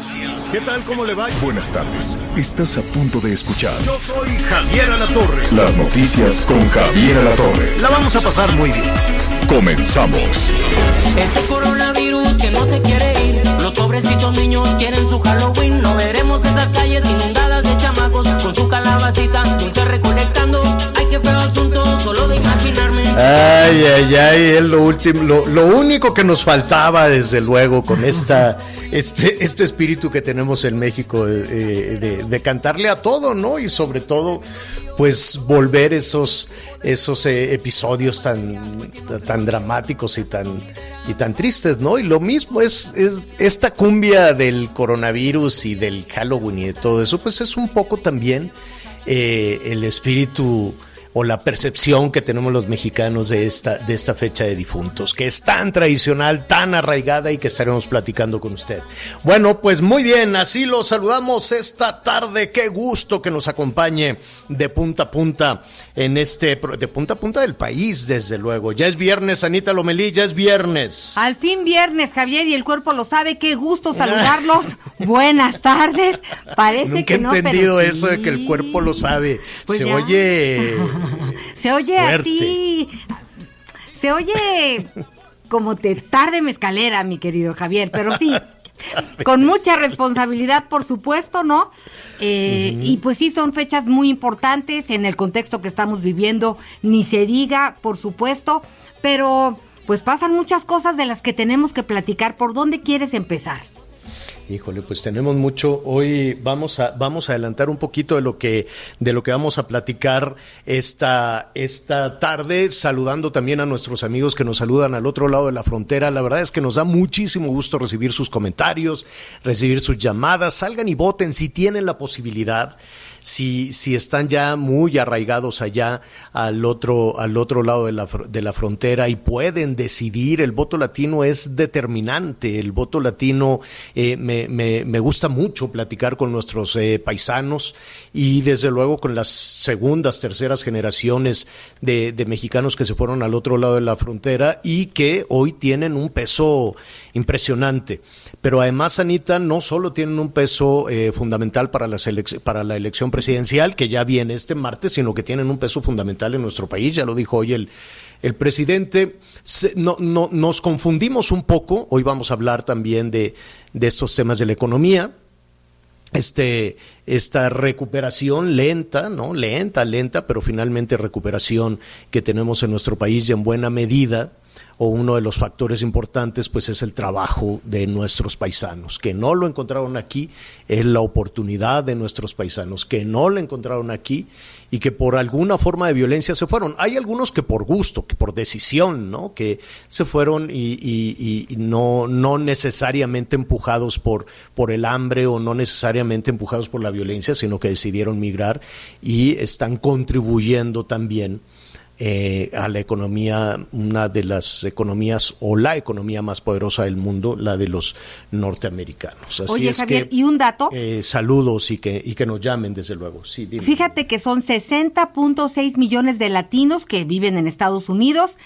Noticias. ¿Qué tal? ¿Cómo le va? Buenas tardes. Estás a punto de escuchar Yo soy Javier Alatorre. las noticias con Javier Alatorre. La vamos a pasar muy bien. Comenzamos. Ese coronavirus que no se quiere ir. Los pobrecitos niños quieren su Halloween. No veremos esas calles inundadas de chamacos con su calabacita, dulce recolectando. Ay, qué feo asunto, solo de imaginarme. Ay, ay, ay, es lo último, lo, lo único que nos faltaba, desde luego, con esta, este, este espíritu que tenemos en México eh, de, de cantarle a todo, ¿no? Y sobre todo, pues volver esos, esos eh, episodios tan, tan dramáticos y tan, y tan tristes, ¿no? Y lo mismo es, es esta cumbia del coronavirus y del Halloween y de todo eso, pues es un poco también eh, el espíritu o la percepción que tenemos los mexicanos de esta, de esta fecha de difuntos, que es tan tradicional, tan arraigada y que estaremos platicando con usted. Bueno, pues muy bien, así lo saludamos esta tarde. Qué gusto que nos acompañe de punta a punta en este, de punta a punta del país, desde luego. Ya es viernes, Anita Lomelí, ya es viernes. Al fin viernes, Javier, y el cuerpo lo sabe. Qué gusto saludarlos. Buenas tardes. Parece Nunca he que no, entendido pero eso de que el cuerpo lo sabe. Pues Se ya. oye. Se oye Fuerte. así. Se oye como te tarde mezcalera, mi querido Javier, pero sí. Con mucha responsabilidad, por supuesto, ¿no? Eh, Y pues sí, son fechas muy importantes en el contexto que estamos viviendo, ni se diga, por supuesto, pero pues pasan muchas cosas de las que tenemos que platicar. ¿Por dónde quieres empezar? Híjole, pues tenemos mucho. Hoy vamos a vamos a adelantar un poquito de lo que de lo que vamos a platicar esta esta tarde, saludando también a nuestros amigos que nos saludan al otro lado de la frontera. La verdad es que nos da muchísimo gusto recibir sus comentarios, recibir sus llamadas. Salgan y voten si tienen la posibilidad. Si, si están ya muy arraigados allá al otro, al otro lado de la, de la frontera y pueden decidir, el voto latino es determinante. El voto latino eh, me, me- me gusta mucho platicar con nuestros eh, paisanos y desde luego con las segundas, terceras generaciones de, de mexicanos que se fueron al otro lado de la frontera y que hoy tienen un peso impresionante. Pero además, Anita, no solo tienen un peso eh, fundamental para, elec- para la elección presidencial, que ya viene este martes, sino que tienen un peso fundamental en nuestro país, ya lo dijo hoy el, presidente. No, no, nos confundimos un poco, hoy vamos a hablar también de, de estos temas de la economía, este, esta recuperación lenta, ¿no? Lenta, lenta, pero finalmente recuperación que tenemos en nuestro país y en buena medida, o uno de los factores importantes, pues es el trabajo de nuestros paisanos, que no lo encontraron aquí, es la oportunidad de nuestros paisanos, que no lo encontraron aquí y que por alguna forma de violencia se fueron. Hay algunos que por gusto, que por decisión, ¿no? Que se fueron y, y- y no, no necesariamente empujados por, por el hambre o no necesariamente empujados por la violencia, sino que decidieron migrar y están contribuyendo también eh, a la economía, una de las economías o la economía más poderosa del mundo, la de los norteamericanos. Así Oye, es Javier, que, y un dato. eh, saludos y que, y que nos llamen, desde luego. Sí, dime. Fíjate que son 60.6 millones de latinos que viven en Estados Unidos.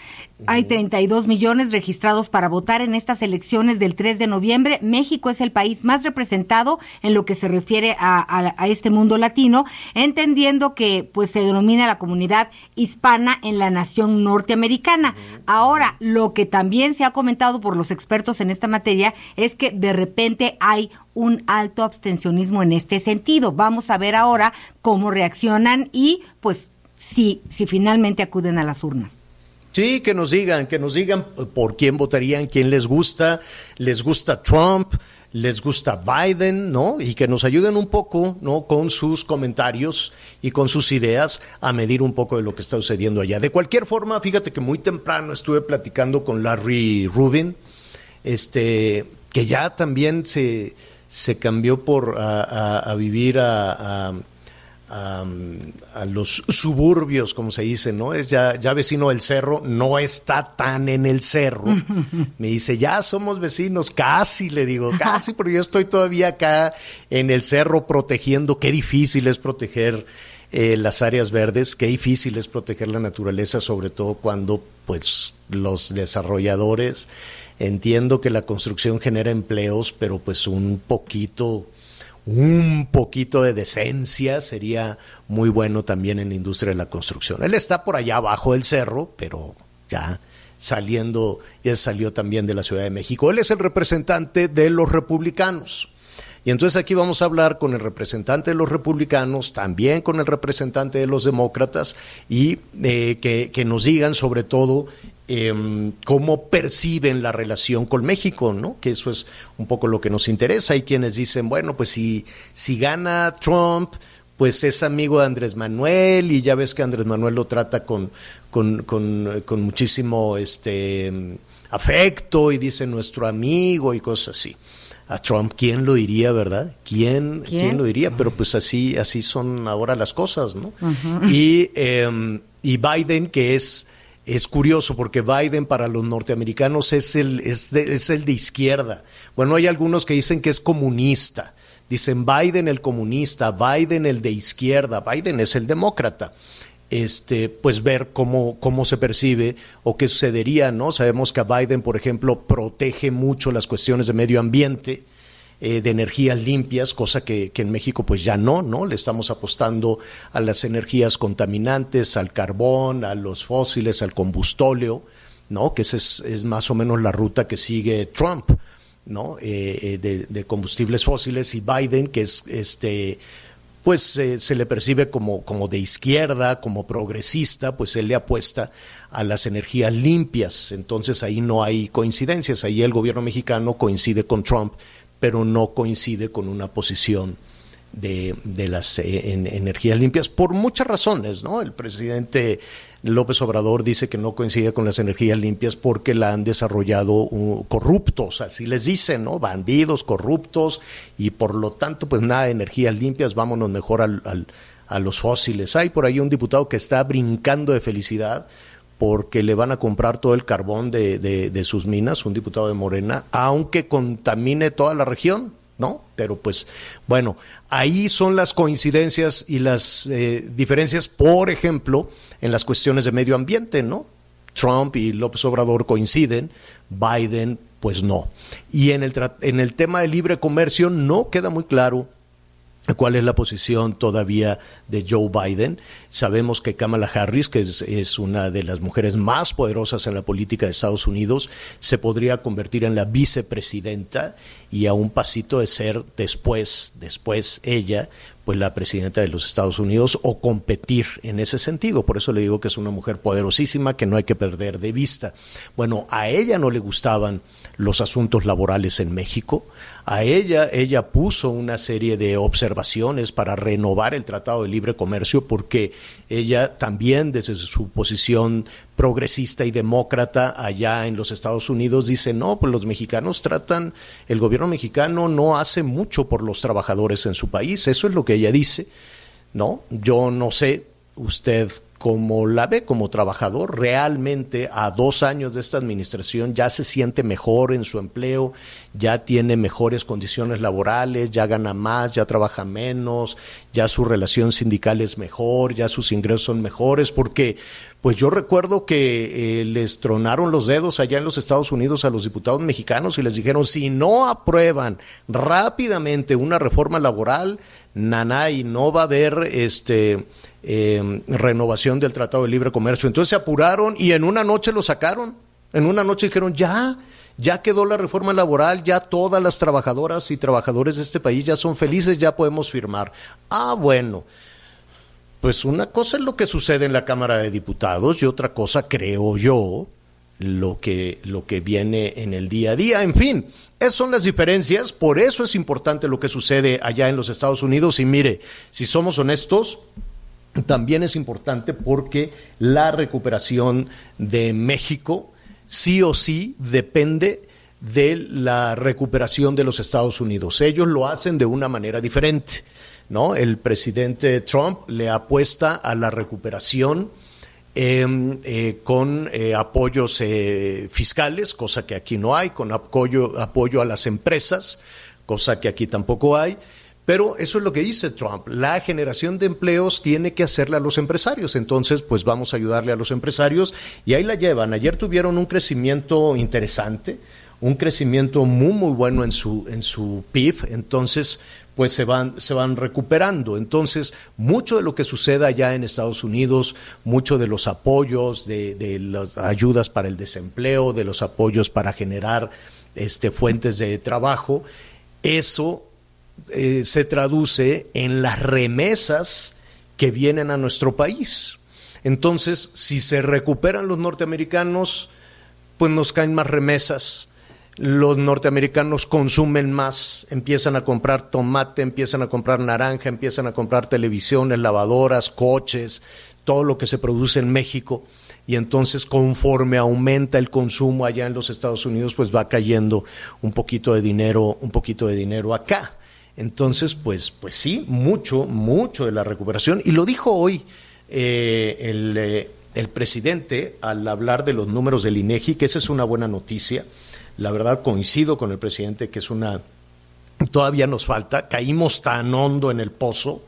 Hay 32 millones registrados para votar en estas elecciones del 3 de noviembre. México es el país más representado en lo que se refiere a, a- a este mundo latino, entendiendo que pues se denomina la comunidad hispana en la nación norteamericana. Ahora, lo que también se ha comentado por los expertos en esta materia es que de repente hay un alto abstencionismo en este sentido. Vamos a ver ahora cómo reaccionan y pues si, si finalmente acuden a las urnas. Sí, que nos digan, que nos digan por quién votarían, quién les gusta, les gusta Trump, les gusta Biden, ¿no? Y que nos ayuden un poco, ¿no? Con sus comentarios y con sus ideas a medir un poco de lo que está sucediendo allá. De cualquier forma, fíjate que muy temprano estuve platicando con Larry Rubin, este, que ya también se, se cambió por a, vivir a, a, los suburbios, como se dice, ¿no? Es ya, ya vecino del cerro, no está tan en el cerro. Me dice, ya somos vecinos, casi, le digo, casi, pero yo estoy todavía acá en el cerro protegiendo. Qué difícil es proteger eh, las áreas verdes, qué difícil es proteger la naturaleza, sobre todo cuando pues los desarrolladores entiendo que la construcción genera empleos, pero pues un poquito un poquito de decencia sería muy bueno también en la industria de la construcción. Él está por allá abajo del cerro, pero ya saliendo, ya salió también de la Ciudad de México. Él es el representante de los republicanos. Y entonces aquí vamos a hablar con el representante de los republicanos, también con el representante de los demócratas, y eh, que, nos digan sobre todo em, cómo perciben la relación con México, ¿no? Que eso es un poco lo que nos interesa. Hay quienes dicen, bueno, pues si, si gana Trump, pues es amigo de Andrés Manuel y ya ves que Andrés Manuel lo trata con, con, con, con muchísimo este, afecto y dice nuestro amigo y cosas así a Trump, ¿quién lo diría, verdad? ¿Quién, ¿Quién? lo diría? Pero pues así, así son ahora las cosas, ¿no? y, em, y Biden, que es, es curioso, porque Biden para los norteamericanos es el, es, es el de izquierda. Bueno, hay algunos que dicen que es comunista. Dicen Biden el comunista, Biden el de izquierda, Biden es el demócrata este, pues ver cómo, cómo se percibe o qué sucedería, ¿no? Sabemos que Biden, por ejemplo, protege mucho las cuestiones de medio ambiente, eh, de energías limpias, cosa que, en México pues ya no, ¿no? Le estamos apostando a las energías contaminantes, al carbón, a los fósiles, al combustóleo, ¿no? Que esa es, más o menos la ruta que sigue Trump, ¿no? Eh, eh, de, combustibles fósiles y Biden, que es este pues se le percibe como, como de izquierda, como progresista, pues él le apuesta a las energías limpias. Entonces ahí no hay coincidencias, ahí el gobierno mexicano coincide con Trump, pero no coincide con una posición de, de las eh, energías limpias por muchas razones, ¿no? El presidente López Obrador dice que no coincide con las energías limpias porque la han desarrollado uh, corruptos, así les dicen, ¿no? Bandidos, corruptos, y por lo tanto, pues nada de energías limpias, vámonos mejor al, a los fósiles. Hay por ahí un diputado que está brincando de felicidad porque le van a comprar todo el carbón de, de sus minas, un diputado de Morena, aunque contamine toda la región. ¿no? Pero pues bueno, ahí son las coincidencias y las eh, diferencias, por ejemplo, en las cuestiones de medio ambiente, ¿no? Trump y López Obrador coinciden, Biden pues no. Y en el, en el tema de libre comercio no queda muy claro cuál es la posición todavía de Joe Biden. Sabemos que Kamala Harris, que es, una de las mujeres más poderosas en la política de Estados Unidos, se podría convertir en la vicepresidenta y a un pasito de ser después, después ella, pues la presidenta de los Estados Unidos o competir en ese sentido. Por eso le digo que es una mujer poderosísima que no hay que perder de vista. Bueno, a ella no le gustaban los asuntos laborales en México. A ella, ella puso una serie de observaciones para renovar el Tratado de Libre Comercio porque ella también desde su posición progresista y demócrata allá en los Estados Unidos dice, no, pues los mexicanos tratan, el gobierno mexicano no hace mucho por los trabajadores en su país, eso es lo que ella dice, ¿no? Yo no sé, usted como la ve como trabajador, realmente a dos años de esta administración ya se siente mejor en su empleo, ya tiene mejores condiciones laborales, ya gana más, ya trabaja menos, ya su relación sindical es mejor, ya sus ingresos son mejores, porque pues yo recuerdo que eh, les tronaron los dedos allá en los Estados Unidos a los diputados mexicanos y les dijeron, si no aprueban rápidamente una reforma laboral, nanay, no va a haber este eh, renovación del Tratado de Libre Comercio. Entonces se apuraron y en una noche lo sacaron. En una noche dijeron, ya, ya quedó la reforma laboral, ya todas las trabajadoras y trabajadores de este país ya son felices, ya podemos firmar. Ah, bueno. Pues una cosa es lo que sucede en la Cámara de Diputados y otra cosa, creo yo, lo que, lo que viene en el día a día. En fin, esas son las diferencias, por eso es importante lo que sucede allá en los Estados Unidos. Y mire, si somos honestos, también es importante porque la recuperación de México sí o sí depende de la recuperación de los Estados Unidos. Ellos lo hacen de una manera diferente. ¿no? El presidente Trump le apuesta a la recuperación em, eh, con eh, apoyos eh, fiscales, cosa que aquí no hay, con apoyo, apoyo a las empresas, cosa que aquí tampoco hay. Pero eso es lo que dice Trump. La generación de empleos tiene que hacerla a los empresarios. Entonces, pues vamos a ayudarle a los empresarios. Y ahí la llevan. Ayer tuvieron un crecimiento interesante, un crecimiento muy, muy bueno en su, en su PIB. Entonces, pues se van, se van recuperando. Entonces, mucho de lo que suceda allá en Estados Unidos, mucho de los apoyos, de, de las ayudas para el desempleo, de los apoyos para generar este, fuentes de trabajo, eso eh, se traduce en las remesas que vienen a nuestro país. Entonces, si se recuperan los norteamericanos, pues nos caen más remesas. Los norteamericanos consumen más, empiezan a comprar tomate, empiezan a comprar naranja, empiezan a comprar televisiones, lavadoras, coches, todo lo que se produce en México. Y entonces, conforme aumenta el consumo allá en los Estados Unidos, pues va cayendo un poquito de dinero, un poquito de dinero acá. Entonces, pues, pues sí, mucho, mucho de la recuperación. Y lo dijo hoy eh, el, eh, el, presidente al hablar de los números del INEGI, que esa es una buena noticia. La verdad, coincido con el presidente que es una. Todavía nos falta, caímos tan hondo en el pozo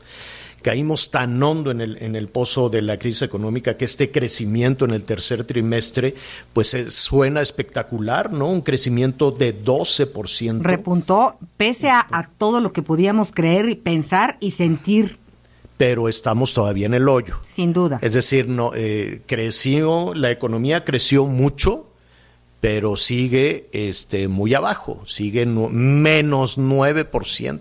caímos tan hondo en el, en el pozo de la crisis económica que este crecimiento en el tercer trimestre pues suena espectacular, ¿no? Un crecimiento de 12%. Repuntó pese a, a todo lo que podíamos creer y pensar y sentir pero estamos todavía en el hoyo. Sin duda. Es decir, no eh, creció, la economía creció mucho, pero sigue este, muy abajo, sigue no, menos 9%.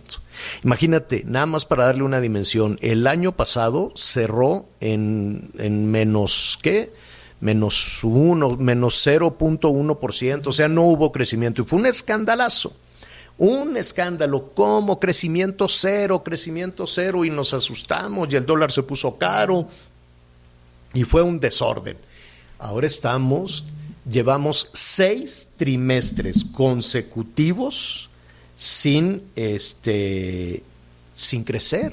Imagínate, nada más para darle una dimensión, el año pasado cerró en, en menos, ¿qué? Menos 1, menos 0.1%, o sea, no hubo crecimiento y fue un escandalazo. Un escándalo, como crecimiento cero, crecimiento cero, y nos asustamos y el dólar se puso caro y fue un desorden. Ahora estamos, llevamos seis trimestres consecutivos sin, este, sin crecer.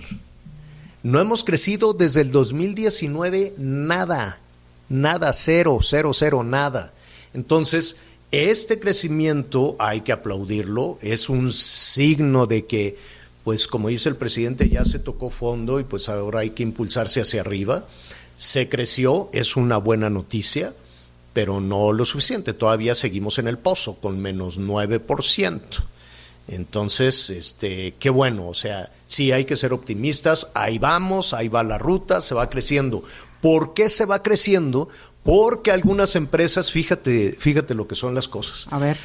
No hemos crecido desde el 2019 nada, nada, cero, cero, cero, nada. Entonces, este crecimiento hay que aplaudirlo, es un signo de que, pues como dice el presidente, ya se tocó fondo y pues ahora hay que impulsarse hacia arriba. Se creció, es una buena noticia, pero no lo suficiente. Todavía seguimos en el pozo con menos 9%. Entonces, este, qué bueno, o sea, sí hay que ser optimistas, ahí vamos, ahí va la ruta, se va creciendo. ¿Por qué se va creciendo? Porque algunas empresas, fíjate, fíjate lo que son las cosas. A ver.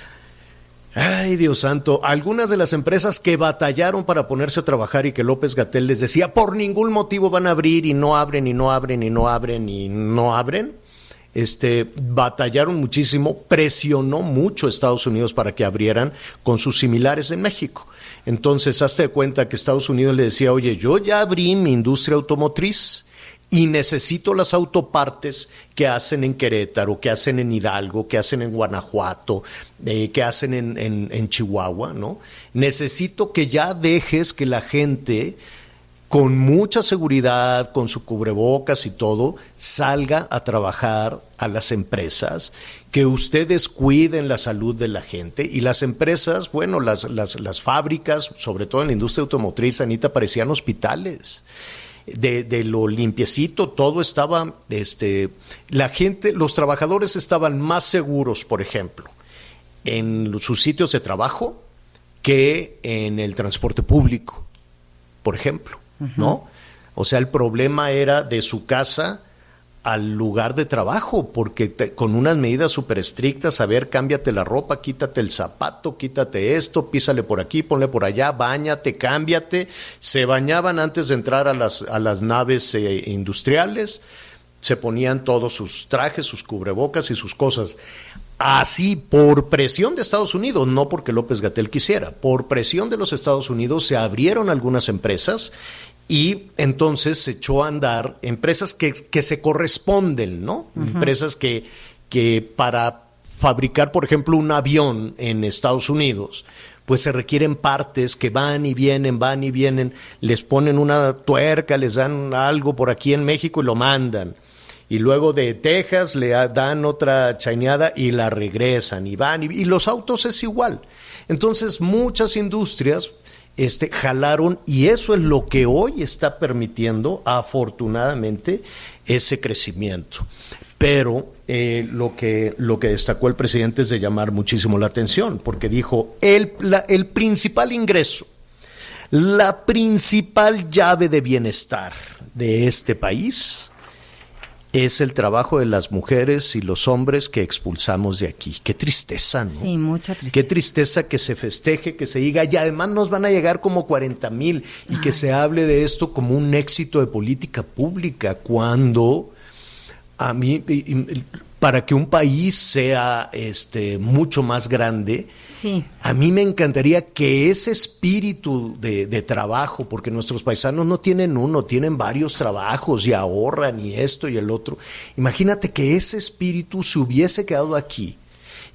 Ay, Dios santo, algunas de las empresas que batallaron para ponerse a trabajar y que López Gatel les decía por ningún motivo van a abrir y no abren y no abren y no abren y no abren este, batallaron muchísimo, presionó mucho a Estados Unidos para que abrieran con sus similares en México. Entonces, hazte cuenta que Estados Unidos le decía, oye, yo ya abrí mi industria automotriz y necesito las autopartes que hacen en Querétaro, que hacen en Hidalgo, que hacen en Guanajuato, eh, que hacen en, en Chihuahua, ¿no? Necesito que ya dejes que la gente con mucha seguridad, con su cubrebocas y todo, salga a trabajar a las empresas, que ustedes cuiden la salud de la gente y las empresas, bueno, las, las, las fábricas, sobre todo en la industria automotriz, Anita, parecían hospitales. De, de, lo limpiecito, todo estaba, este, la gente, los trabajadores estaban más seguros, por ejemplo, en sus sitios de trabajo que en el transporte público, por ejemplo. ¿No? O sea, el problema era de su casa al lugar de trabajo, porque con unas medidas súper estrictas, a ver, cámbiate la ropa, quítate el zapato, quítate esto, písale por aquí, ponle por allá, bañate, cámbiate. Se bañaban antes de entrar a las, a las naves eh, industriales, se ponían todos sus trajes, sus cubrebocas y sus cosas. Así, por presión de Estados Unidos, no porque López Gatel quisiera, por presión de los Estados Unidos se abrieron algunas empresas y entonces se echó a andar empresas que, que se corresponden, ¿no? Empresas que, que para fabricar, por ejemplo, un avión en Estados Unidos, pues se requieren partes que van y vienen, van y vienen, les ponen una tuerca, les dan algo por aquí en México y lo mandan. Y luego de Texas le dan otra chaineada y la regresan y van. Y, los autos es igual. Entonces muchas industrias este, jalaron y eso es lo que hoy está permitiendo, afortunadamente, ese crecimiento. Pero eh, lo, que, lo que destacó el presidente es de llamar muchísimo la atención, porque dijo, el, el principal ingreso, la principal llave de bienestar de este país es el trabajo de las mujeres y los hombres que expulsamos de aquí. Qué tristeza, ¿no? Sí, mucha tristeza. Qué tristeza que se festeje, que se diga, y además nos van a llegar como 40 mil y que se hable de esto como un éxito de política pública, cuando a mí, para que un país sea este, mucho más grande, Sí. a mí me encantaría que ese espíritu de, de, trabajo, porque nuestros paisanos no tienen uno, tienen varios trabajos y ahorran y esto y el otro. Imagínate que ese espíritu se hubiese quedado aquí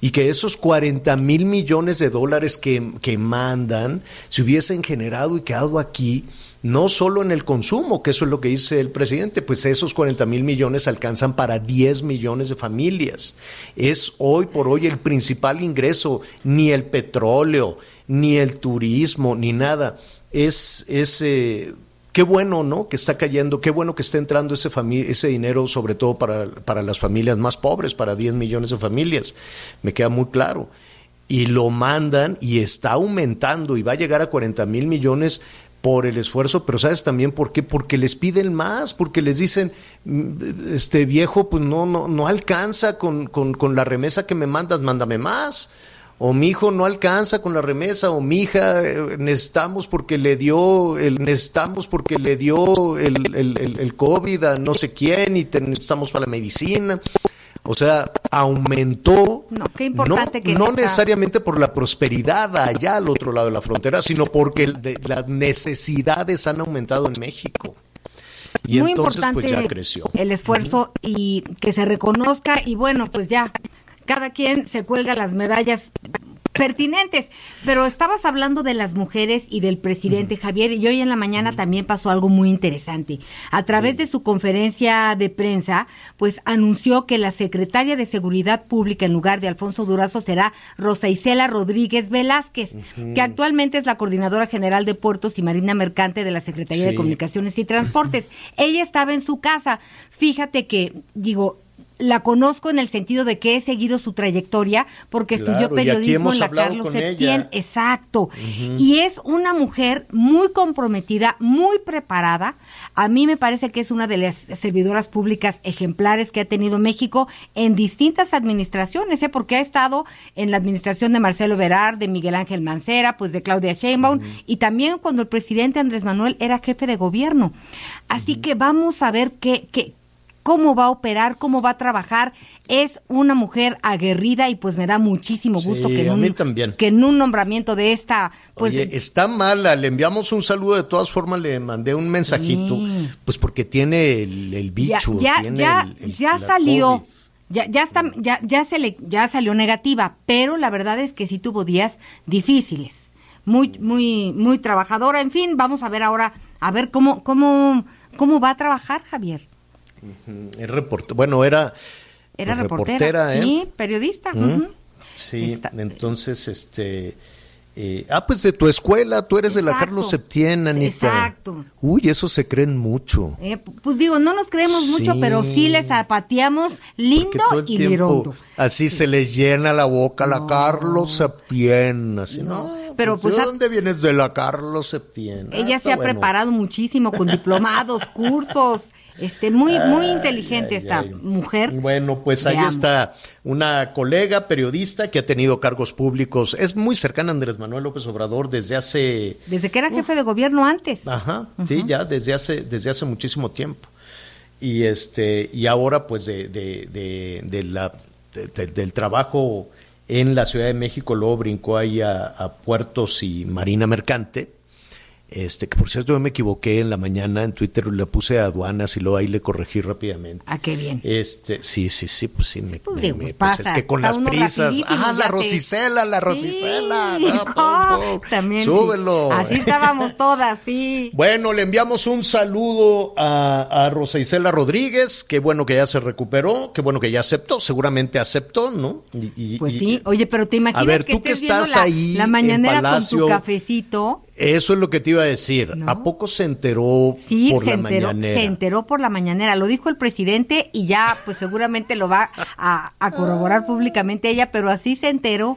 y que esos 40 mil millones de dólares que, que mandan se hubiesen generado y quedado aquí no solo en el consumo, que eso es lo que dice el presidente, pues esos 40 mil millones alcanzan para 10 millones de familias. Es hoy por hoy el principal ingreso, ni el petróleo, ni el turismo, ni nada. Es, es eh, qué bueno, ¿no? Que está cayendo, qué bueno que está entrando ese, ese dinero, sobre todo para, para las familias más pobres, para 10 millones de familias. Me queda muy claro y lo mandan y está aumentando y va a llegar a 40 mil millones por el esfuerzo, pero ¿sabes también por qué? Porque les piden más, porque les dicen, este viejo, pues no, no, no alcanza con, con, con la remesa que me mandas, mándame más. O mi hijo no alcanza con la remesa, o mi hija eh, necesitamos porque le dio el, necesitamos porque le dio el, el, el, el COVID a no sé quién y te necesitamos para la medicina. O sea, aumentó, no, qué importante no, que no necesariamente por la prosperidad allá al otro lado de la frontera, sino porque de, las necesidades han aumentado en México. Y Muy entonces importante pues ya creció. el esfuerzo y que se reconozca y bueno, pues ya cada quien se cuelga las medallas pertinentes. Pero estabas hablando de las mujeres y del presidente uh -huh. Javier, y hoy en la mañana uh -huh. también pasó algo muy interesante. A través de su conferencia de prensa, pues anunció que la secretaria de Seguridad Pública en lugar de Alfonso Durazo será Rosa Isela Rodríguez Velázquez, uh -huh. que actualmente es la coordinadora general de puertos y marina mercante de la Secretaría sí. de Comunicaciones y Transportes. Ella estaba en su casa. Fíjate que, digo, la conozco en el sentido de que he seguido su trayectoria porque claro, estudió periodismo en la Carlos Septién, exacto. Uh -huh. Y es una mujer muy comprometida, muy preparada. A mí me parece que es una de las servidoras públicas ejemplares que ha tenido México en distintas administraciones, ¿eh? porque ha estado en la administración de Marcelo Verar, de Miguel Ángel Mancera, pues de Claudia Sheinbaum uh -huh. y también cuando el presidente Andrés Manuel era jefe de gobierno. Así uh -huh. que vamos a ver qué, qué cómo va a operar, cómo va a trabajar. Es una mujer aguerrida y pues me da muchísimo gusto sí, que, en un, que en nombramiento de esta... Pues, Oye, está mala, le enviamos un saludo, de todas formas le mandé un mensajito, sí. pues porque tiene el, el bicho. Ya, tiene ya, el, el, ya salió. Ya, ya está, ya, ya se le, ya salió negativa, pero la verdad es que sí tuvo días difíciles. Muy, muy, muy trabajadora. En fin, vamos a ver ahora, a ver cómo, cómo, cómo va a trabajar Javier. Es report bueno, era, era reportera, reportera ¿eh? sí, periodista. Uh -huh. Sí, Está, entonces, este... Eh, ah, pues de tu escuela, tú eres exacto, de la Carlos Septién, Anita. Exacto. Uy, eso se creen mucho. Eh, pues digo, no nos creemos sí. mucho, pero sí les zapateamos lindo y lirondo. Así se les llena la boca la Carlos Septién, así, ¿no? no pero pues, ¿De dónde vienes de la Carlos Septién? Ella ah, se ha bueno. preparado muchísimo con diplomados, cursos. Este, muy, muy inteligente ay, esta ay. mujer. Bueno, pues ahí está una colega periodista que ha tenido cargos públicos. Es muy cercana a Andrés Manuel López Obrador desde hace. Desde que era jefe uh, de gobierno antes. Ajá, uh -huh. sí, ya desde hace, desde hace muchísimo tiempo. Y este, y ahora, pues, de, de, de, de la, del trabajo en la Ciudad de México, luego brincó ahí a, a Puertos y Marina Mercante Este, que por cierto yo me equivoqué en la mañana en Twitter, le puse a aduanas y luego ahí le corregí rápidamente. Ah, qué bien. Este, sí, sí, sí, pues sí, me, pues, me- digo, me- pues pues pasa, es que con las prisas, ah, la Rosicela, la Rosicela, Sí, no, pum, pum. también. sí. súbelo. Así estábamos todas, sí. Bueno, le enviamos un saludo a, a Rosa Isela Rodríguez, qué bueno que ya se recuperó, qué bueno que ya aceptó, seguramente aceptó, ¿no? Y- y- Pues y- sí, oye, pero te imaginas A ver, que tú que viendo estás la, ahí la en mañanera con Palacio, tu cafecito. Eso es lo que te iba a decir. ¿No? ¿A poco se enteró Sí, por se la enteró, mañanera? se enteró por la mañanera, lo dijo el presidente y ya pues seguramente lo va a, a corroborar públicamente ella, pero así se enteró.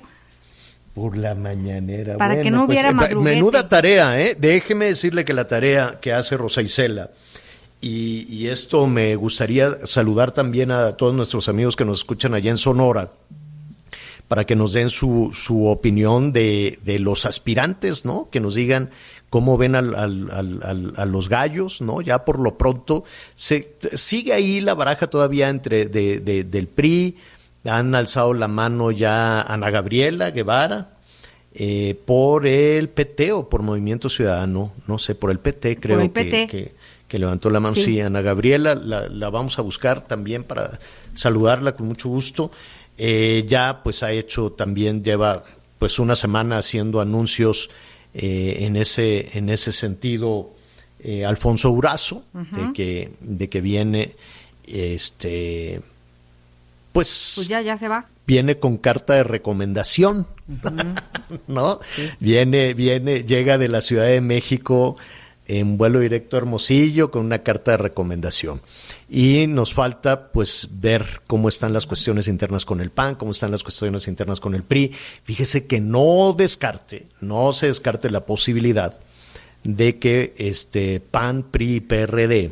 Por la mañanera. Para que no pues, hubiera madruguete. Menuda tarea, ¿eh? Déjeme decirle que la tarea que hace Rosa Isela, y, y esto me gustaría saludar también a todos nuestros amigos que nos escuchan allá en Sonora, para que nos den su, su opinión de, de los aspirantes, ¿no? Que nos digan cómo ven al- al- al- al- a los gallos, ¿no? Ya por lo pronto se sigue ahí la baraja todavía entre de, de- del PRI, han alzado la mano ya Ana Gabriela Guevara, eh, por el PT o por Movimiento Ciudadano, no sé, por el PT creo el que- PT. Que, que levantó la mano. Sí. Sí, Ana Gabriela, la, la vamos a buscar también para saludarla con mucho gusto. Eh, ya pues ha hecho también, lleva pues una semana haciendo anuncios eh, en, ese, en ese sentido eh, Alfonso Urazo, de, que, de que viene este pues, Pues ya, ya se va. viene con carta de recomendación, ¿no? Viene, viene, llega de la Ciudad de México en vuelo directo a Hermosillo con una carta de recomendación. Y nos falta, pues, ver cómo están las cuestiones internas con el PAN, cómo están las cuestiones internas con el PRI. Fíjese que no descarte, no se descarte la posibilidad de que este PAN, PRI y PRD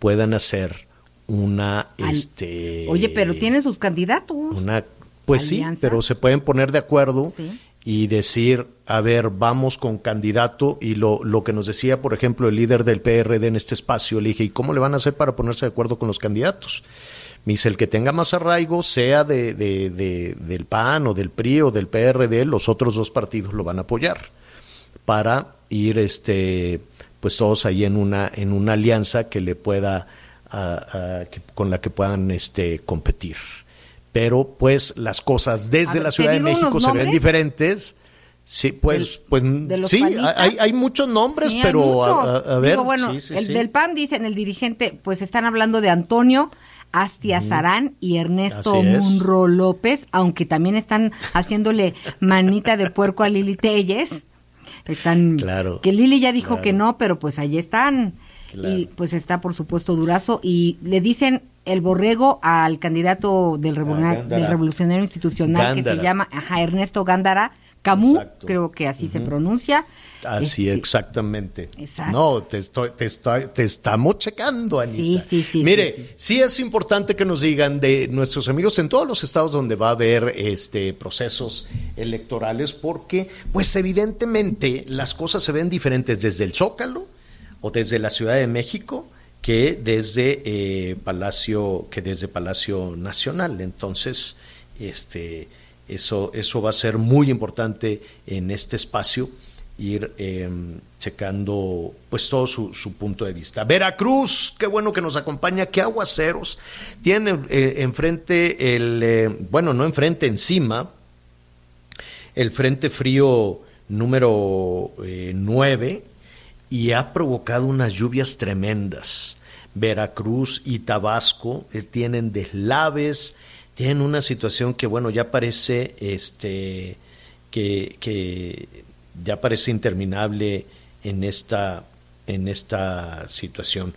puedan hacer una, Al- este, Oye, pero tiene sus candidatos. una, pues ¿Alianza? sí, pero se pueden poner de acuerdo Sí. Y decir, a ver, vamos con candidato y lo, lo que nos decía, por ejemplo, el líder del PRD en este espacio, le dije, ¿y cómo le van a hacer para ponerse de acuerdo con los candidatos? Me dice, el que tenga más arraigo, sea de, de- de- del PAN o del PRI o del PRD, los otros dos partidos lo van a apoyar para ir este pues todos ahí en una en una alianza que le pueda a- que- con la que puedan este competir pero pues las cosas desde ver, la ¿te Ciudad de México se ven diferentes sí pues Del- pues de sí hay, hay muchos nombres Sí, pero a, muchos. a- a ver Digo, bueno, sí, sí, el del PAN dicen el dirigente, pues están hablando de Antonio Astiazarán y Ernesto. Munro López, aunque también están haciéndole manita de puerco a Lili Telles. Están Claro, que Lili ya dijo claro. que no, pero pues allí están. Claro. Y pues está por supuesto Durazo y le dicen el borrego al candidato del, Ah, del revolucionario institucional que se llama ajá, Ernesto Gándara Camus, Exacto. creo que así se pronuncia. Así, Este, exactamente. Exacto. No, te, estoy, te, estoy, te estamos checando, Anita. Sí, sí, sí, Mire, sí, sí. sí es importante que nos digan de nuestros amigos en todos los estados donde va a haber este procesos electorales, porque, pues evidentemente, las cosas se ven diferentes desde el Zócalo o desde la Ciudad de México que desde eh, Palacio, que desde Palacio Nacional. Entonces, este, eso, eso va a ser muy importante en este espacio ir eh, checando pues todo su, su punto de vista. Veracruz, qué bueno que nos acompaña, qué aguaceros. Tiene eh, enfrente el, eh, bueno, no enfrente, encima, el Frente Frío número 9 y ha provocado unas lluvias tremendas. Veracruz y Tabasco eh, tienen deslaves, tienen una situación que, bueno, ya parece este, que, que ya parece interminable en esta, en esta situación.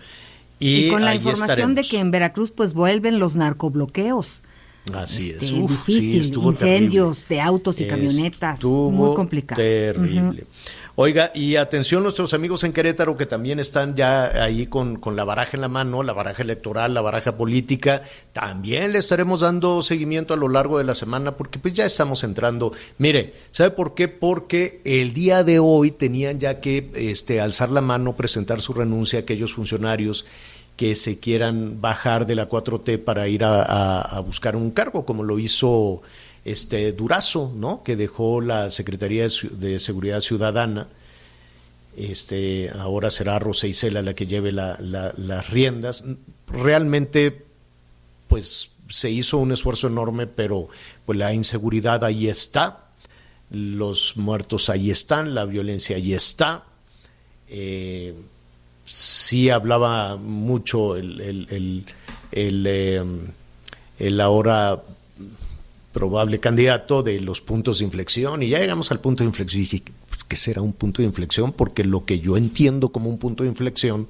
Y, Y, con la información de que en Veracruz pues vuelven los narcobloqueos. Así Este, es. Uf, difícil, sí, estuvo incendios terrible. de autos y camionetas, Estuvo muy complicado. Terrible. Oiga, y atención nuestros amigos en Querétaro que también están ya ahí con, con la baraja en la mano, la baraja electoral, la baraja política. También le estaremos dando seguimiento a lo largo de la semana porque pues ya estamos entrando. Mire, ¿sabe por qué? Porque el día de hoy tenían ya que este, alzar la mano, presentar su renuncia a aquellos funcionarios que se quieran bajar de la 4T para ir a, buscar un cargo, como lo hizo este Durazo, ¿no? Que dejó la Secretaría de, Seguridad Ciudadana Este, ahora será Rosa Isela la que lleve la- la- las riendas. Realmente, pues se hizo un esfuerzo enorme, pero pues la inseguridad ahí está, los muertos ahí están, la violencia ahí está. Eh, sí hablaba mucho el, el, el, el, el ahora probable candidato de los puntos de inflexión y ya llegamos al punto de inflexión y dije, pues, ¿qué será un punto de inflexión? Porque lo que yo entiendo como un punto de inflexión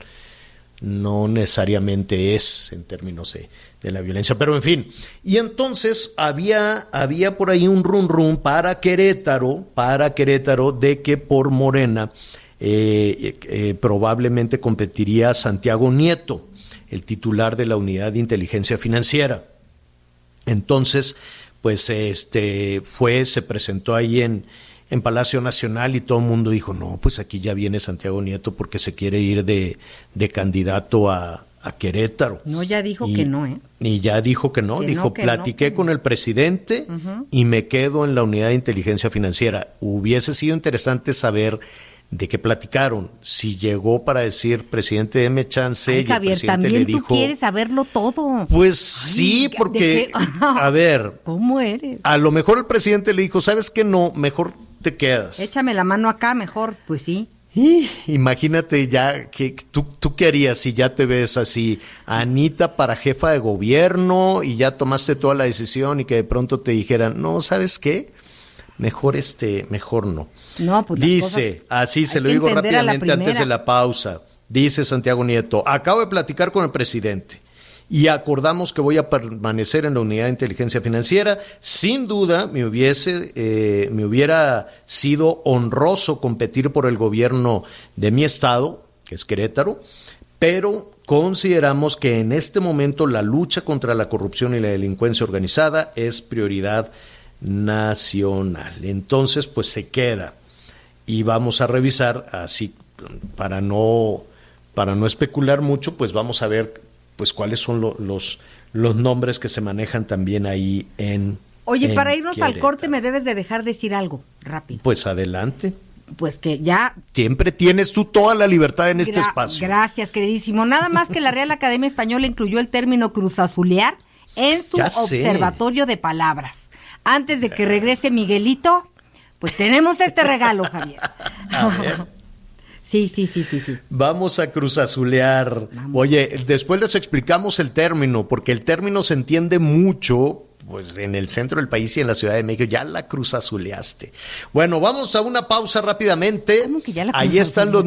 no necesariamente es en términos de, de la violencia, pero en fin. Y entonces había, había por ahí un run run para Querétaro, para Querétaro, de que por Morena eh, eh, probablemente competiría Santiago Nieto, el titular de la Unidad de Inteligencia Financiera. Entonces, pues este fue, se presentó ahí en, en Palacio Nacional y todo el mundo dijo, no, pues aquí ya viene Santiago Nieto porque se quiere ir de, de candidato a, a Querétaro. No, ya dijo Y- que no, ¿eh? Y ya dijo que no, Que dijo, no, que no, platiqué que no". con el presidente y me quedo en la unidad de inteligencia financiera. Hubiese sido interesante saber de qué platicaron. Si llegó para decir, presidente, deme chance, y Ay, el Javier, presidente también le tú dijo, quieres saberlo todo. pues Ay, sí, ¿de porque, a ver, ¿Cómo eres? a lo mejor el presidente le dijo, ¿sabes qué? No, mejor te quedas. Échame la mano acá mejor, pues sí. Y imagínate ya, que tú, ¿tú qué harías si ya te ves así, Anita para jefa de gobierno y ya tomaste toda la decisión y que de pronto te dijeran, no, ¿sabes qué? Mejor este, mejor no. No, pues Dice, así se lo digo rápidamente antes de la pausa. Dice Santiago Nieto, acabo de platicar con el presidente y acordamos que voy a permanecer en la unidad de inteligencia financiera. Sin duda, me hubiese, eh, me hubiera sido honroso competir por el gobierno de mi estado, que es Querétaro, pero consideramos que en este momento la lucha contra la corrupción y la delincuencia organizada es prioridad nacional. Entonces, pues se queda y vamos a revisar así para no para no especular mucho, pues vamos a ver pues cuáles son lo- los los nombres que se manejan también ahí en Oye, en para irnos al corte me debes de dejar decir algo, rápido. Pues adelante. Pues que ya Siempre tienes tú toda la libertad en este espacio. Gracias, queridísimo. Nada más que la Real Academia Española incluyó el término cruzazulear en su Ya sé. observatorio de palabras. Antes de que regrese Miguelito, pues tenemos este regalo, Javier. Sí, sí, sí, sí, sí. Vamos a cruzazulear. Oye, después les explicamos el término, porque el término se entiende mucho pues en el centro del país y en la Ciudad de México ya la cruzazuleaste. Bueno, vamos a una pausa rápidamente. ¿Cómo que ya la Ahí están los?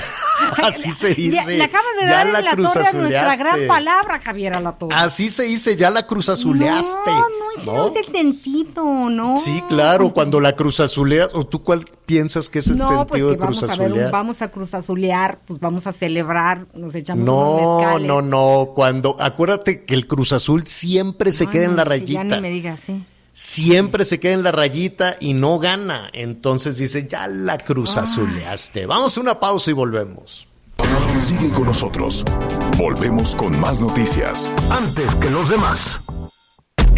Así se dice. Ya- le acabas de Ya dar en la la torre a nuestra gran palabra, Javier Alatorre. Así se dice, ya la cruzazuleaste. No, ese no, es el sentido, ¿no? Sí, claro, cuando la cruzazuleas, o tú cuál piensas que es el No, pues sentido que de vamos cruzazulear. vamos a cruzazulear, pues vamos a celebrar, nos echamos No, no, no. Cuando acuérdate que el Cruz Azul siempre se queda en la rayita. Ya ni me digas, sí. Siempre se queda en la rayita y no gana. Entonces dice, ya la Cruz Azuleaste. Vamos a una pausa y volvemos. Sigue con nosotros. Volvemos con más noticias. Antes que los demás.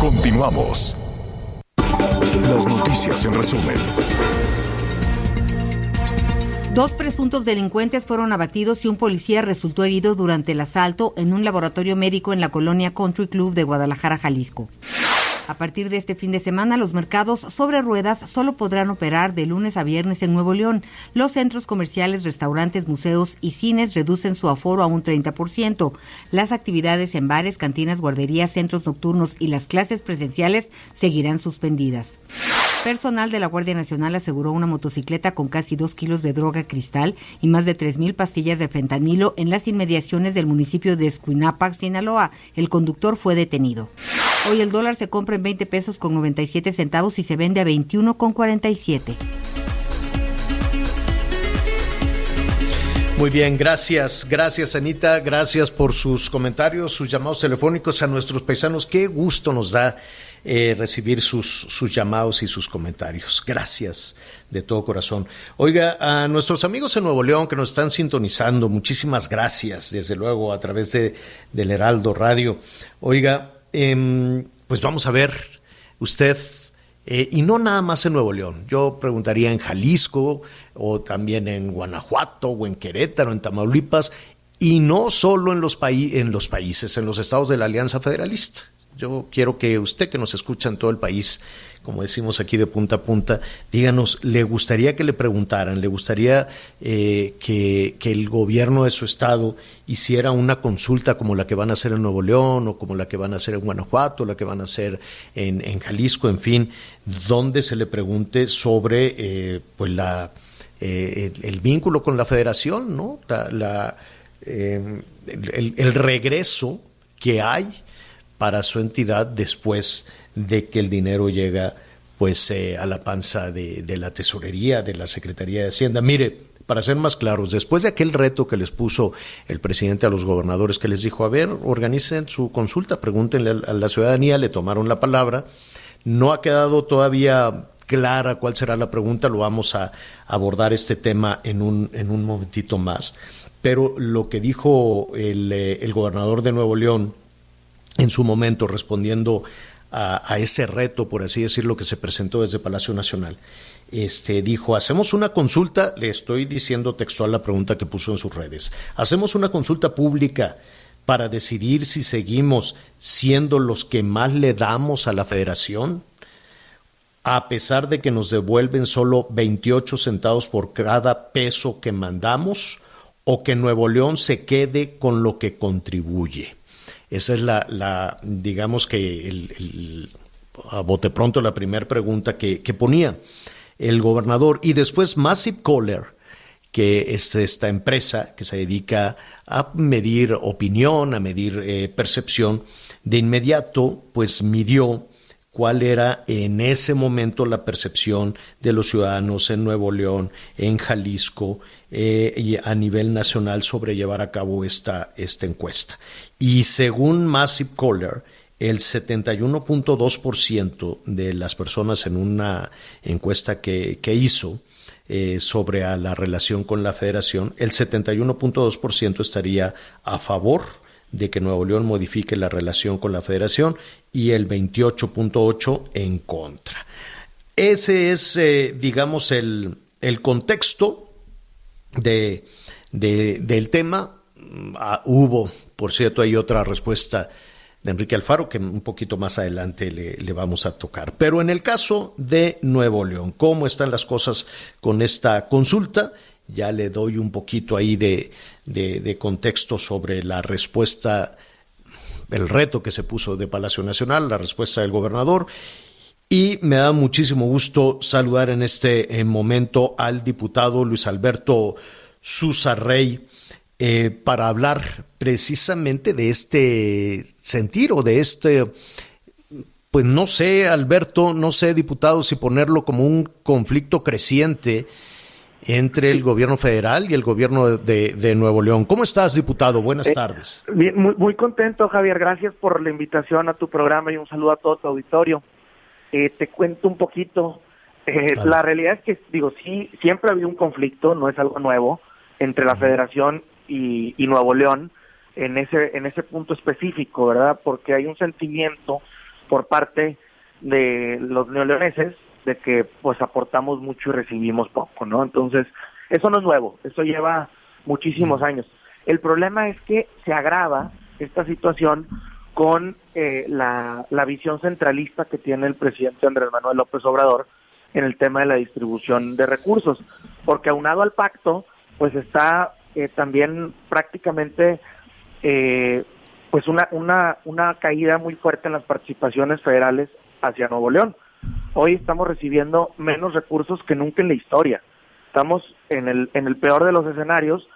Continuamos. Las noticias en resumen. Dos presuntos delincuentes fueron abatidos y un policía resultó herido durante el asalto en un laboratorio médico en la colonia Country Club de Guadalajara, Jalisco. A partir de este fin de semana, los mercados sobre ruedas solo podrán operar de lunes a viernes en Nuevo León. Los centros comerciales, restaurantes, museos y cines reducen su aforo a un 30%. Las actividades en bares, cantinas, guarderías, centros nocturnos y las clases presenciales seguirán suspendidas. Personal de la Guardia Nacional aseguró una motocicleta con casi dos kilos de droga cristal y más de tres mil pastillas de fentanilo en las inmediaciones del municipio de Escuinapac, Sinaloa. El conductor fue detenido. Hoy el dólar se compra en 20 pesos con 97 centavos y se vende a 21 con 47. Muy bien, gracias, gracias Anita, gracias por sus comentarios, sus llamados telefónicos a nuestros paisanos. Qué gusto nos da eh, recibir sus, sus llamados y sus comentarios. Gracias de todo corazón. Oiga, a nuestros amigos en Nuevo León que nos están sintonizando, muchísimas gracias, desde luego, a través de, del Heraldo Radio. Oiga, em, pues vamos a ver, usted, eh, y no nada más en Nuevo León, yo preguntaría en Jalisco, o también en Guanajuato, o en Querétaro, en Tamaulipas, y no solo en los, en los países, en los estados de la Alianza Federalista. Yo quiero que usted que nos escucha en todo el país, como decimos aquí de punta a punta, díganos, ¿le gustaría que le preguntaran, le gustaría eh, que, el gobierno de su estado hiciera una consulta como la que van a hacer en Nuevo León o como la que van a hacer en Guanajuato, la que van a hacer en, Jalisco, en fin, donde se le pregunte sobre eh, pues la, eh, el, vínculo con la federación, ¿no? La, el, el regreso que hay para su entidad después de que el dinero llega pues eh, a la panza de, la tesorería, de la Secretaría de Hacienda. Mire, para ser más claros, después de aquel reto que les puso el presidente a los gobernadores, que les dijo, a ver, organicen su consulta, pregúntenle a la ciudadanía, le tomaron la palabra, no ha quedado todavía clara cuál será la pregunta, lo vamos a abordar este tema en un, en un momentito más. Pero lo que dijo el, eh, el gobernador de Nuevo León, en su momento respondiendo a, ese reto, por así decirlo, que se presentó desde Palacio Nacional. Este, dijo, hacemos una consulta, le estoy diciendo textual la pregunta que puso en sus redes, hacemos una consulta pública para decidir si seguimos siendo los que más le damos a la federación, a pesar de que nos devuelven solo 28 centavos por cada peso que mandamos, o que Nuevo León se quede con lo que contribuye. Esa es la, digamos que a bote pronto la primera pregunta que, ponía el gobernador. Y después Massive Caller, que es esta empresa que se dedica a medir opinión, a medir eh, percepción, de inmediato pues midió cuál era en ese momento la percepción de los ciudadanos en Nuevo León, en Jalisco eh, y a nivel nacional sobre llevar a cabo esta, esta encuesta. Y según Massive Caller, el 71.2% de las personas en una encuesta que, hizo eh, sobre la relación con la federación, el 71.2% estaría a favor de que Nuevo León modifique la relación con la federación y el 28.8% en contra. Ese es, eh, digamos, el, el contexto de, del tema. Ah, hubo, por cierto, hay otra respuesta de Enrique Alfaro que un poquito más adelante le, vamos a tocar. Pero en el caso de Nuevo León, ¿cómo están las cosas con esta consulta? Ya le doy un poquito ahí de, de contexto sobre la respuesta, el reto que se puso de Palacio Nacional, la respuesta del gobernador. Y me da muchísimo gusto saludar en este eh, momento al diputado Luis Alberto Susarrey eh, para hablar precisamente de este sentir o de este, pues no sé, Alberto, no sé, diputado, si ponerlo como un conflicto creciente entre el gobierno federal y el gobierno de, Nuevo León. ¿Cómo estás, diputado? Buenas eh, tardes. Bien, muy, muy contento, Javier. Gracias por la invitación a tu programa y un saludo a todo tu auditorio. Eh, te cuento un poquito. la realidad es que, digo, sí, siempre ha habido un conflicto, no es algo nuevo, entre la federación y, Nuevo León en ese, en ese punto específico, ¿verdad? Porque hay un sentimiento por parte de los neoleoneses de que pues aportamos mucho y recibimos poco, ¿no? Entonces, Eso no es nuevo, eso lleva muchísimos años. El problema es que se agrava esta situación con eh, la, la visión centralista que tiene el presidente Andrés Manuel López Obrador en el tema de la distribución de recursos, porque aunado al pacto, pues está eh, también prácticamente eh, pues una, una, una caída muy fuerte en las participaciones federales hacia Nuevo León. Hoy estamos recibiendo menos recursos que nunca en la historia. Estamos en el, en el peor de los escenarios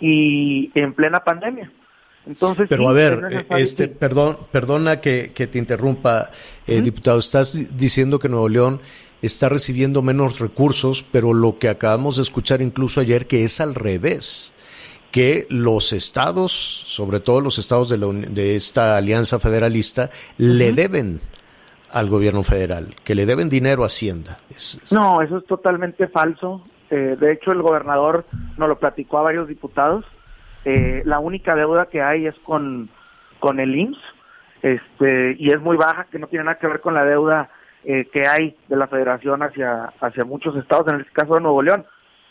y en plena pandemia. Entonces, pero a ver, este, perdón, perdona que, que te interrumpa, eh, diputado. Estás diciendo que Nuevo León está recibiendo menos recursos, pero lo que acabamos de escuchar incluso ayer que es al revés que los estados, sobre todo los estados de, la, de esta alianza federalista, le deben al gobierno federal, que le deben dinero a Hacienda. No, eso es totalmente falso. Eh, de hecho, el gobernador nos lo platicó a varios diputados. Eh, la única deuda que hay es con, con el IMSS, este, y es muy baja, que no tiene nada que ver con la deuda eh, que hay de la federación hacia, hacia muchos estados, en el caso de Nuevo León.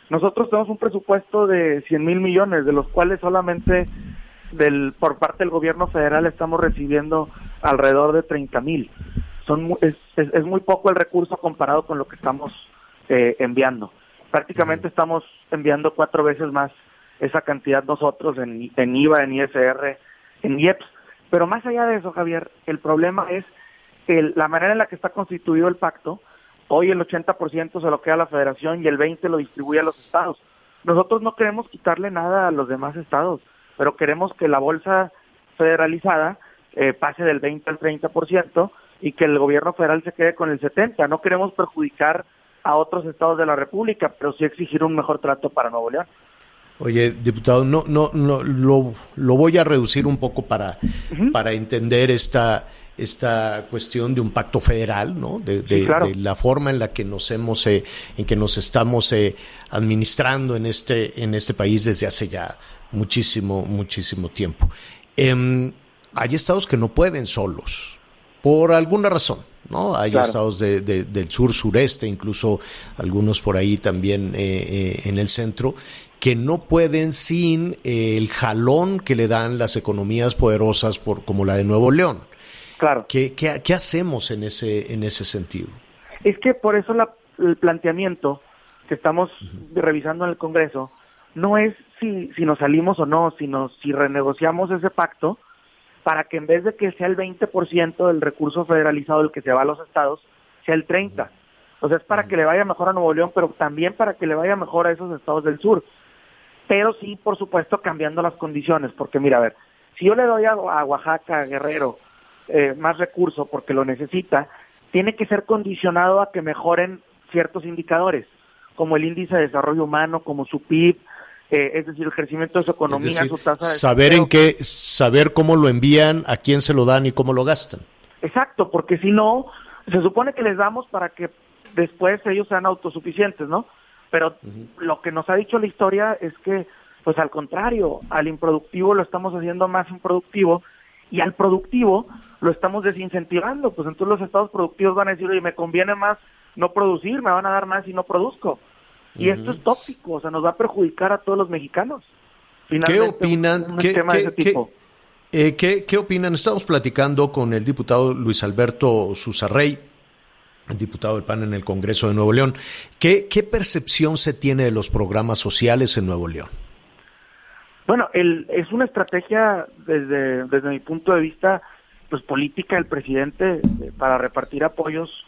Nosotros tenemos un presupuesto de 100 mil millones, de los cuales solamente del, por parte del gobierno federal estamos recibiendo alrededor de 30 mil. Son es, es, muy poco el recurso comparado con lo que estamos eh, enviando. Prácticamente estamos enviando cuatro veces más esa cantidad nosotros en, en IVA, en ISR, en IEPS. Pero más allá de eso, Javier, el problema es el, la manera en la que está constituido el pacto, Hoy el 80% se lo queda a la federación y el 20% lo distribuye a los estados. Nosotros no queremos quitarle nada a los demás estados, pero queremos que la bolsa federalizada eh, pase del 20 al 30% y que el gobierno federal se quede con el 70%. No queremos perjudicar a otros estados de la República, pero sí exigir un mejor trato para Nuevo León. Oye, diputado, no, no, no, lo, lo voy a reducir un poco para, para entender esta, esta cuestión de un pacto federal, ¿no? De, la forma en la que nos hemos, eh, en que nos estamos eh, administrando en este, en este país desde hace ya muchísimo, muchísimo tiempo. Em, hay estados que no pueden solos, por alguna razón. ¿no? Hay estados de, del sur, sureste, incluso algunos por ahí también eh, en el centro, que no pueden sin el jalón que le dan las economías poderosas por, como la de Nuevo León. Claro. ¿Qué, qué, hacemos en ese, en ese sentido? Es que por eso el planteamiento que estamos revisando en el Congreso no es si, si nos salimos o no, sino si renegociamos ese pacto para que en vez de que sea el 20% del recurso federalizado el que se va a los estados, sea el 30%. O sea, es para que le vaya mejor a Nuevo León, pero también para que le vaya mejor a esos estados del sur. Pero sí, por supuesto, cambiando las condiciones, porque mira, a ver, si yo le doy a, a Oaxaca, Guerrero, eh, más recursos porque lo necesita, tiene que ser condicionado a que mejoren ciertos indicadores, como el índice de desarrollo humano, como su PIB, eh, es decir, el crecimiento de su economía, su tasa de saber en qué, saber cómo lo envían, a quién se lo dan y cómo lo gastan. Exacto, porque si no, se supone que les damos para que después ellos sean autosuficientes, ¿no? Pero lo que nos ha dicho la historia es que, pues al contrario, al improductivo lo estamos haciendo más improductivo y al productivo lo estamos desincentivando, pues entonces los estados productivos van a decir, oye, me conviene más no producir, me van a dar más y no produzco. Y esto es tóxico, o sea, nos va a perjudicar a todos los mexicanos. ¿Qué opinan? ¿qué, eh, ¿qué, ¿Qué opinan? Estamos platicando con el diputado Luis Alberto Susarrey, diputado del PAN en el Congreso de Nuevo León. ¿Qué, ¿Qué percepción se tiene de los programas sociales en Nuevo León? Bueno, el, es una estrategia desde, desde mi punto de vista pues política del presidente eh, para repartir apoyos,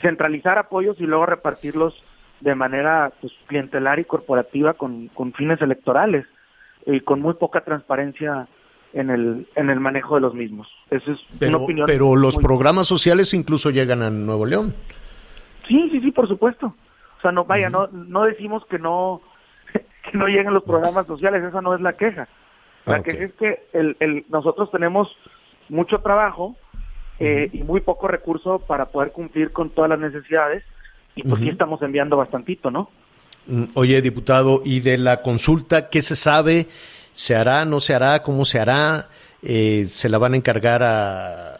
centralizar apoyos y luego repartirlos de manera pues, clientelar y corporativa con, con fines electorales y con muy poca transparencia en el en el manejo de los mismos. Eso es pero, una opinión. Pero los programas sociales incluso llegan a Nuevo León. Sí, sí, sí, por supuesto. O sea, no vaya, no no decimos que no que no lleguen los programas sociales, esa no es la queja. La queja es que el, el, nosotros tenemos mucho trabajo eh, y muy poco recurso para poder cumplir con todas las necesidades y pues sí estamos enviando bastantito, ¿no? Mm, oye, diputado, ¿y de la consulta qué se sabe? ¿Se hará, no se hará? ¿Cómo se hará? Eh, ¿Se la van a encargar a,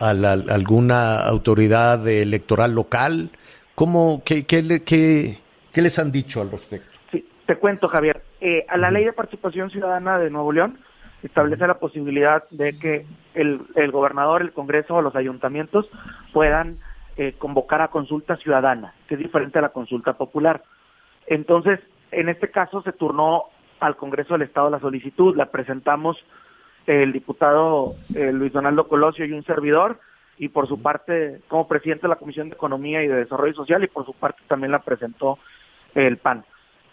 a, alguna autoridad electoral local? ¿Cómo, qué, qué, qué, ¿Qué les han dicho al respecto? Sí, te cuento, Javier. Eh, a la ley de participación ciudadana de Nuevo León establece la posibilidad de que el, el gobernador, el Congreso o los ayuntamientos puedan eh, convocar a consulta ciudadana, que es diferente a la consulta popular. Entonces, en este caso se turnó al Congreso del Estado la solicitud, la presentamos el diputado eh, Luis Donaldo Colosio y un servidor, y por su parte, como presidente de la Comisión de Economía y de Desarrollo Social, y por su parte también la presentó el PAN.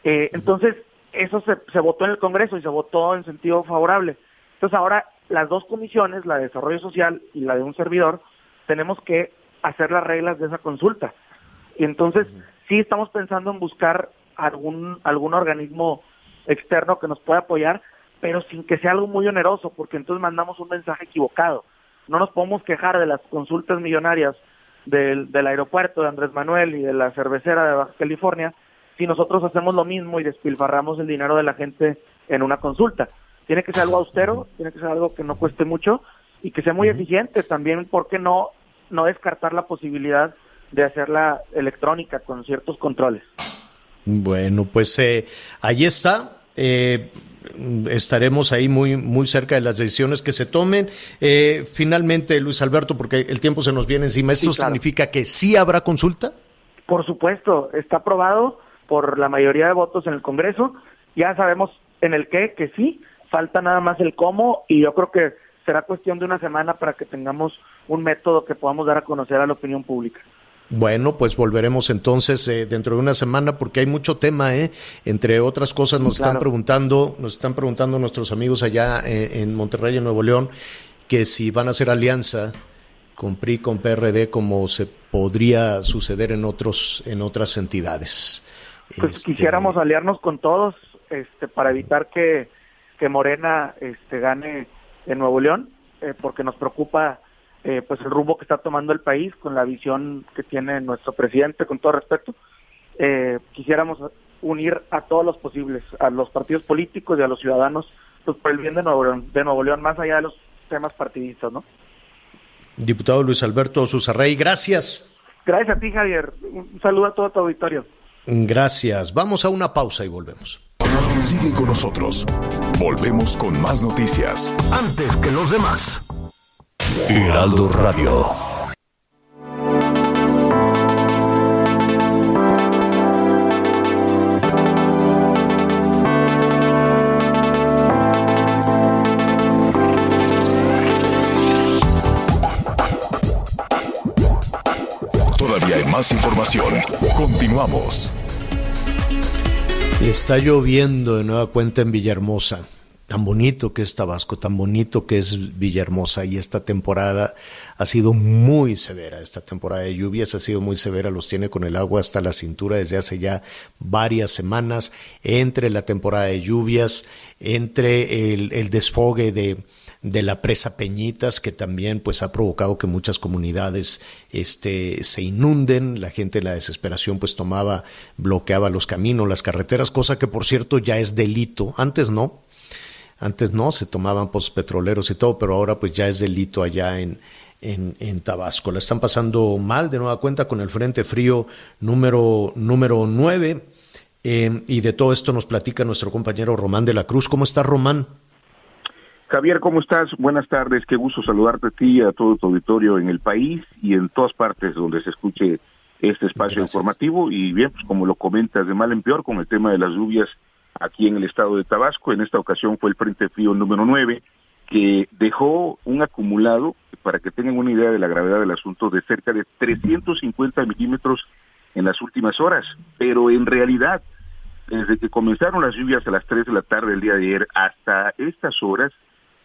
Eh, entonces, eso se, se votó en el Congreso y se votó en sentido favorable. Entonces, ahora las dos comisiones, la de Desarrollo Social y la de un servidor, tenemos que hacer las reglas de esa consulta. Y entonces, sí estamos pensando en buscar algún, algún organismo externo que nos pueda apoyar, pero sin que sea algo muy oneroso, porque entonces mandamos un mensaje equivocado. No nos podemos quejar de las consultas millonarias del, del aeropuerto de Andrés Manuel y de la cervecera de Baja California si nosotros hacemos lo mismo y despilfarramos el dinero de la gente en una consulta. Tiene que ser algo austero, tiene que ser algo que no cueste mucho y que sea muy eficiente. También, ¿por qué no, no descartar la posibilidad de hacerla electrónica con ciertos controles? Bueno, pues eh, ahí está. Eh, estaremos ahí muy, muy cerca de las decisiones que se tomen. Eh, finalmente, Luis Alberto, porque el tiempo se nos viene encima, ¿esto significa que sí habrá consulta? Por supuesto, está aprobado por la mayoría de votos en el Congreso. Ya sabemos en el qué, que sí, falta nada más el cómo y yo creo que será cuestión de una semana para que tengamos un método que podamos dar a conocer a la opinión pública. Bueno, pues volveremos entonces eh, dentro de una semana porque hay mucho tema, ¿eh? Entre otras cosas nos están preguntando, nos están preguntando nuestros amigos allá eh, en Monterrey, en Nuevo León, que si van a hacer alianza con PRI, con PRD, como se podría suceder en otros, en otras entidades. Pues este, quisiéramos aliarnos con todos, este, para evitar que, que Morena, este, gane en Nuevo León, eh, porque nos preocupa eh, pues el rumbo que está tomando el país con la visión que tiene nuestro presidente, con todo respeto. Eh, quisiéramos unir a todos los posibles, a los partidos políticos y a los ciudadanos, pues por el bien de Nuevo León, de Nuevo León más allá de los temas partidistas, ¿no? Diputado Luis Alberto Susarrey, gracias. Gracias a ti, Javier. Un saludo a todo tu auditorio. Gracias. Vamos a una pausa y volvemos. Sigue con nosotros. Volvemos con más noticias. Antes que los demás. Heraldo Radio. Todavía hay más información. Continuamos. Está lloviendo de nueva cuenta en Villahermosa tan bonito que es Tabasco, tan bonito que es Villahermosa y esta temporada ha sido muy severa, esta temporada de lluvias ha sido muy severa, los tiene con el agua hasta la cintura desde hace ya varias semanas, entre la temporada de lluvias, entre el, desfogue de, la presa Peñitas, que también pues ha provocado que muchas comunidades este, se inunden, la gente en la desesperación pues tomaba, bloqueaba los caminos, las carreteras, cosa que por cierto ya es delito, antes no, antes no, se tomaban pozos petroleros y todo, pero ahora pues ya es delito allá en, en, Tabasco. La están pasando mal de nueva cuenta con el Frente Frío número, número 9. Eh, y de todo esto nos platica nuestro compañero Román de la Cruz. ¿Cómo está Román? Javier, ¿cómo estás? Buenas tardes, qué gusto saludarte a ti y a todo tu auditorio en el país y en todas partes donde se escuche este espacio informativo. Y bien, pues como lo comentas, de mal en peor con el tema de las lluvias aquí en el estado de Tabasco. En esta ocasión fue el Frente Frío número 9, que dejó un acumulado, para que tengan una idea de la gravedad del asunto, de cerca de 350 milímetros en las últimas horas. Pero en realidad, desde que comenzaron las lluvias a las 3 de la tarde del día de ayer hasta estas horas,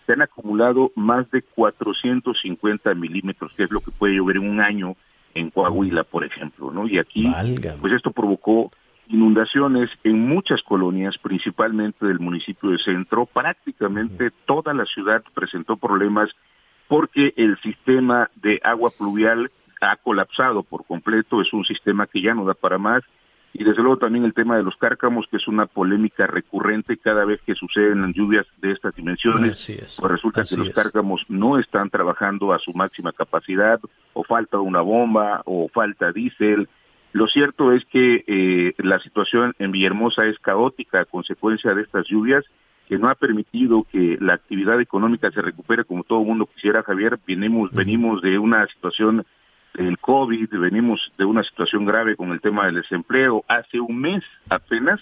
se han acumulado más de 450 milímetros, que es lo que puede llover en un año en Coahuila, por ejemplo, ¿no? Y aquí, pues esto provocó inundaciones en muchas colonias, principalmente del municipio de Centro. Prácticamente toda la ciudad presentó problemas porque el sistema de agua pluvial ha colapsado por completo, es un sistema que ya no da para más. Y desde luego también el tema de los cárcamos, que es una polémica recurrente cada vez que suceden lluvias de estas dimensiones. Pues resulta que los cárcamos no están trabajando a su máxima capacidad, o falta una bomba, o falta diésel, Lo cierto es que eh, la situación en Villahermosa es caótica a consecuencia de estas lluvias que no ha permitido que la actividad económica se recupere como todo el mundo quisiera, Javier. Venimos, venimos de una situación del COVID, venimos de una situación grave con el tema del desempleo. Hace un mes apenas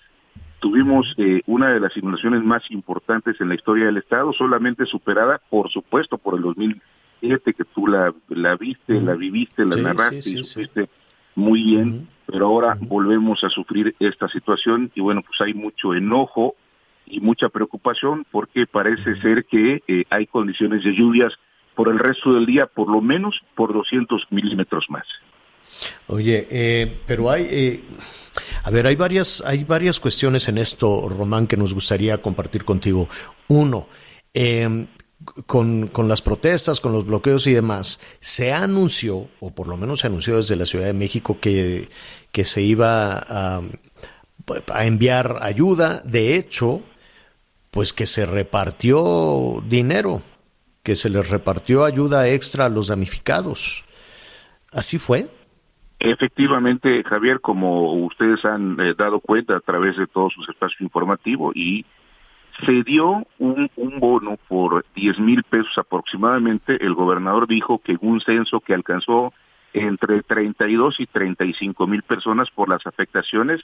tuvimos eh, una de las inundaciones más importantes en la historia del Estado, solamente superada, por supuesto, por el 2007, que tú la, la viste, la viviste, la narraste y supiste muy bien, pero ahora volvemos a sufrir esta situación y bueno, pues hay mucho enojo y mucha preocupación porque parece ser que eh, hay condiciones de lluvias por el resto del día, por lo menos por 200 milímetros más. Oye, eh, pero hay, eh, a ver, hay varias, hay varias cuestiones en esto, Román, que nos gustaría compartir contigo. Uno, eh, con, con, las protestas, con los bloqueos y demás, se anunció, o por lo menos se anunció desde la Ciudad de México, que, que se iba a, enviar ayuda. De hecho, pues que se repartió dinero, que se les repartió ayuda extra a los damnificados. ¿Así fue? Efectivamente, Javier, como ustedes han eh, dado cuenta a través de todos sus espacios informativos y se dio un, bono por 10 mil pesos aproximadamente. El gobernador dijo que un censo que alcanzó entre 32 y 35 mil personas por las afectaciones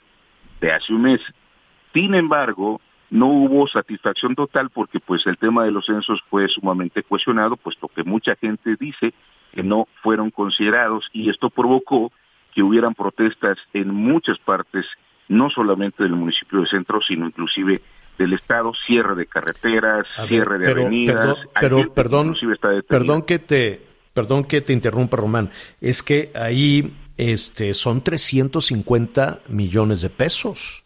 de hace un mes. Sin embargo, no hubo satisfacción total porque pues el tema de los censos fue sumamente cuestionado, puesto que mucha gente dice que no fueron considerados y esto provocó que hubieran protestas en muchas partes, no solamente del municipio de Centro, sino inclusive del Estado, cierre de carreteras, cierre de avenidas. Pero, perdón, perdón que te, perdón que te interrumpa, Román, es que ahí este, son 350 millones de pesos.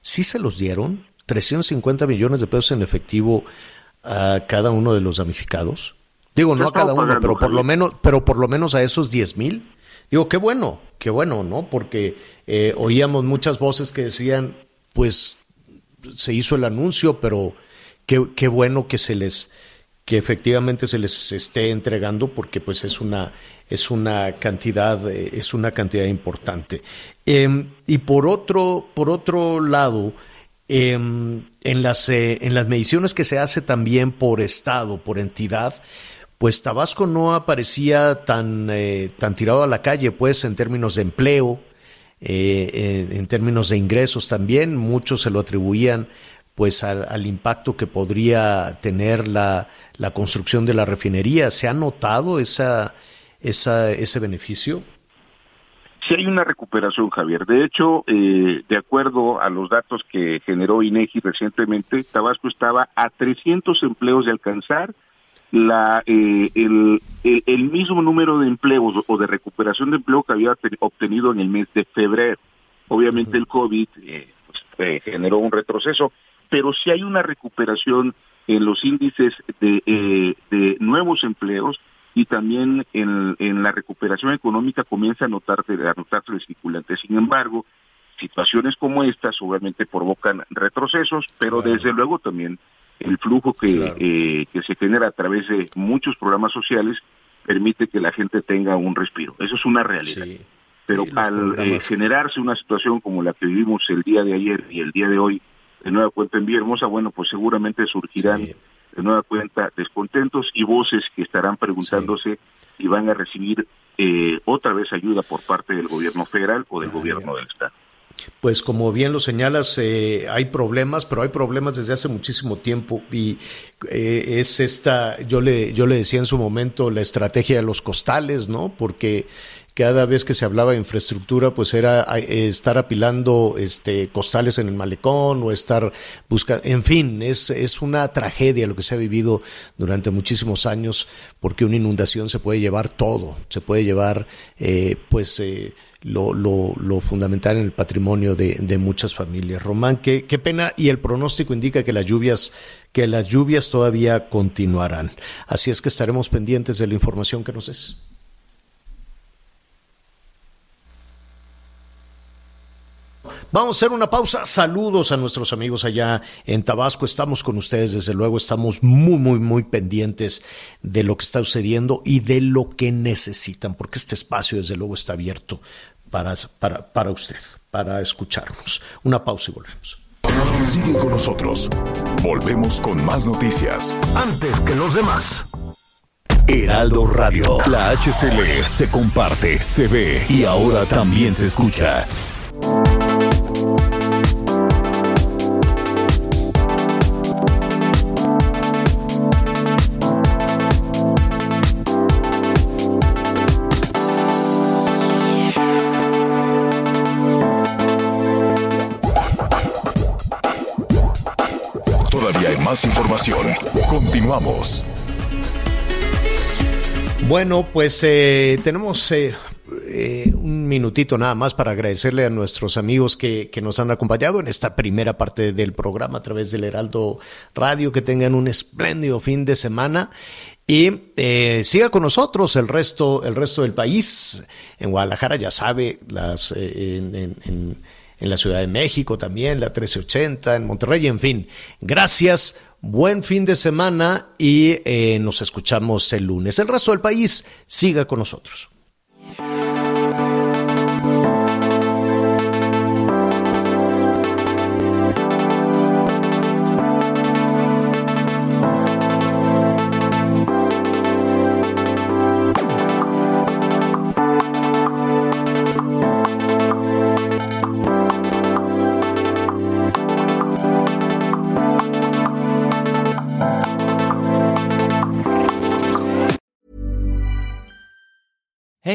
¿Sí se los dieron? 350 millones de pesos en efectivo a cada uno de los damnificados. Digo, no a cada uno, pero por lo menos, pero por lo menos a esos 10 mil. Digo, qué bueno, qué bueno, ¿no? Porque eh, oíamos muchas voces que decían, pues se hizo el anuncio, pero qué, qué bueno que se les que efectivamente se les esté entregando porque pues es una es una cantidad eh, es una cantidad importante. Em, y por otro por otro lado em, en las eh, en las mediciones que se hace también por estado por entidad pues Tabasco no aparecía tan, eh, tan tirado a la calle, pues en términos de empleo, eh, en, términos de ingresos también, muchos se lo atribuían pues al, impacto que podría tener la, la, construcción de la refinería. ¿Se ha notado esa, esa, ese beneficio? Sí hay una recuperación, Javier. De hecho, eh, de acuerdo a los datos que generó INEGI recientemente, Tabasco estaba a 300 empleos de alcanzar la eh, el, el, mismo número de empleos o de recuperación de empleo que había obtenido en el mes de febrero. Obviamente el COVID eh, pues, eh, generó un retroceso, pero sí hay una recuperación en los índices de, de nuevos empleos y también en, en, la recuperación económica comienza a notarse, a notarse circulante. Sin embargo, situaciones como estas obviamente provocan retrocesos, pero desde luego también el flujo que, eh, que se genera a través de muchos programas sociales permite que la gente tenga un respiro. Eso es una realidad. Pero al eh, generarse una situación como la que vivimos el día de ayer y el día de hoy, de nueva cuenta en Villahermosa, bueno, pues seguramente surgirán de nueva cuenta descontentos y voces que estarán preguntándose si van a recibir eh, otra vez ayuda por parte del gobierno federal o del gobierno del Estado pues como bien lo señalas, eh, hay problemas, pero hay problemas desde hace muchísimo tiempo y eh, es esta, yo le, yo le decía en su momento la estrategia de los costales, ¿no? Porque cada vez que se hablaba de infraestructura, pues era estar apilando este, costales en el malecón o estar buscando, en fin, es, es una tragedia lo que se ha vivido durante muchísimos años, porque una inundación se puede llevar todo, se puede llevar, eh, pues, eh, lo, fundamental en el patrimonio de, muchas familias. Román, qué, qué pena, y el pronóstico indica que las lluvias que las lluvias todavía continuarán. Así es que estaremos pendientes de la información que nos des. Vamos a hacer una pausa. Saludos a nuestros amigos allá en Tabasco. Estamos con ustedes, desde luego. Estamos muy, muy, muy pendientes de lo que está sucediendo y de lo que necesitan, porque este espacio, desde luego, está abierto para, para, para usted, para escucharnos. Una pausa y volvemos. Sigue con nosotros. Volvemos con más noticias. Antes que los demás. Heraldo Radio. La HCL se comparte, se ve y ahora también se escucha. Más información. Continuamos. Bueno, pues eh, tenemos eh, eh, un minutito nada más para agradecerle a nuestros amigos que, nos han acompañado en esta primera parte del programa a través del Heraldo Radio. Que tengan un espléndido fin de semana. Y eh, siga con nosotros el resto, el resto del país. En Guadalajara, ya sabe, las, en, en la Ciudad de México también, la 1380, en Monterrey, en fin. Gracias, buen fin de semana y eh, nos escuchamos el lunes. El resto del país, siga con nosotros.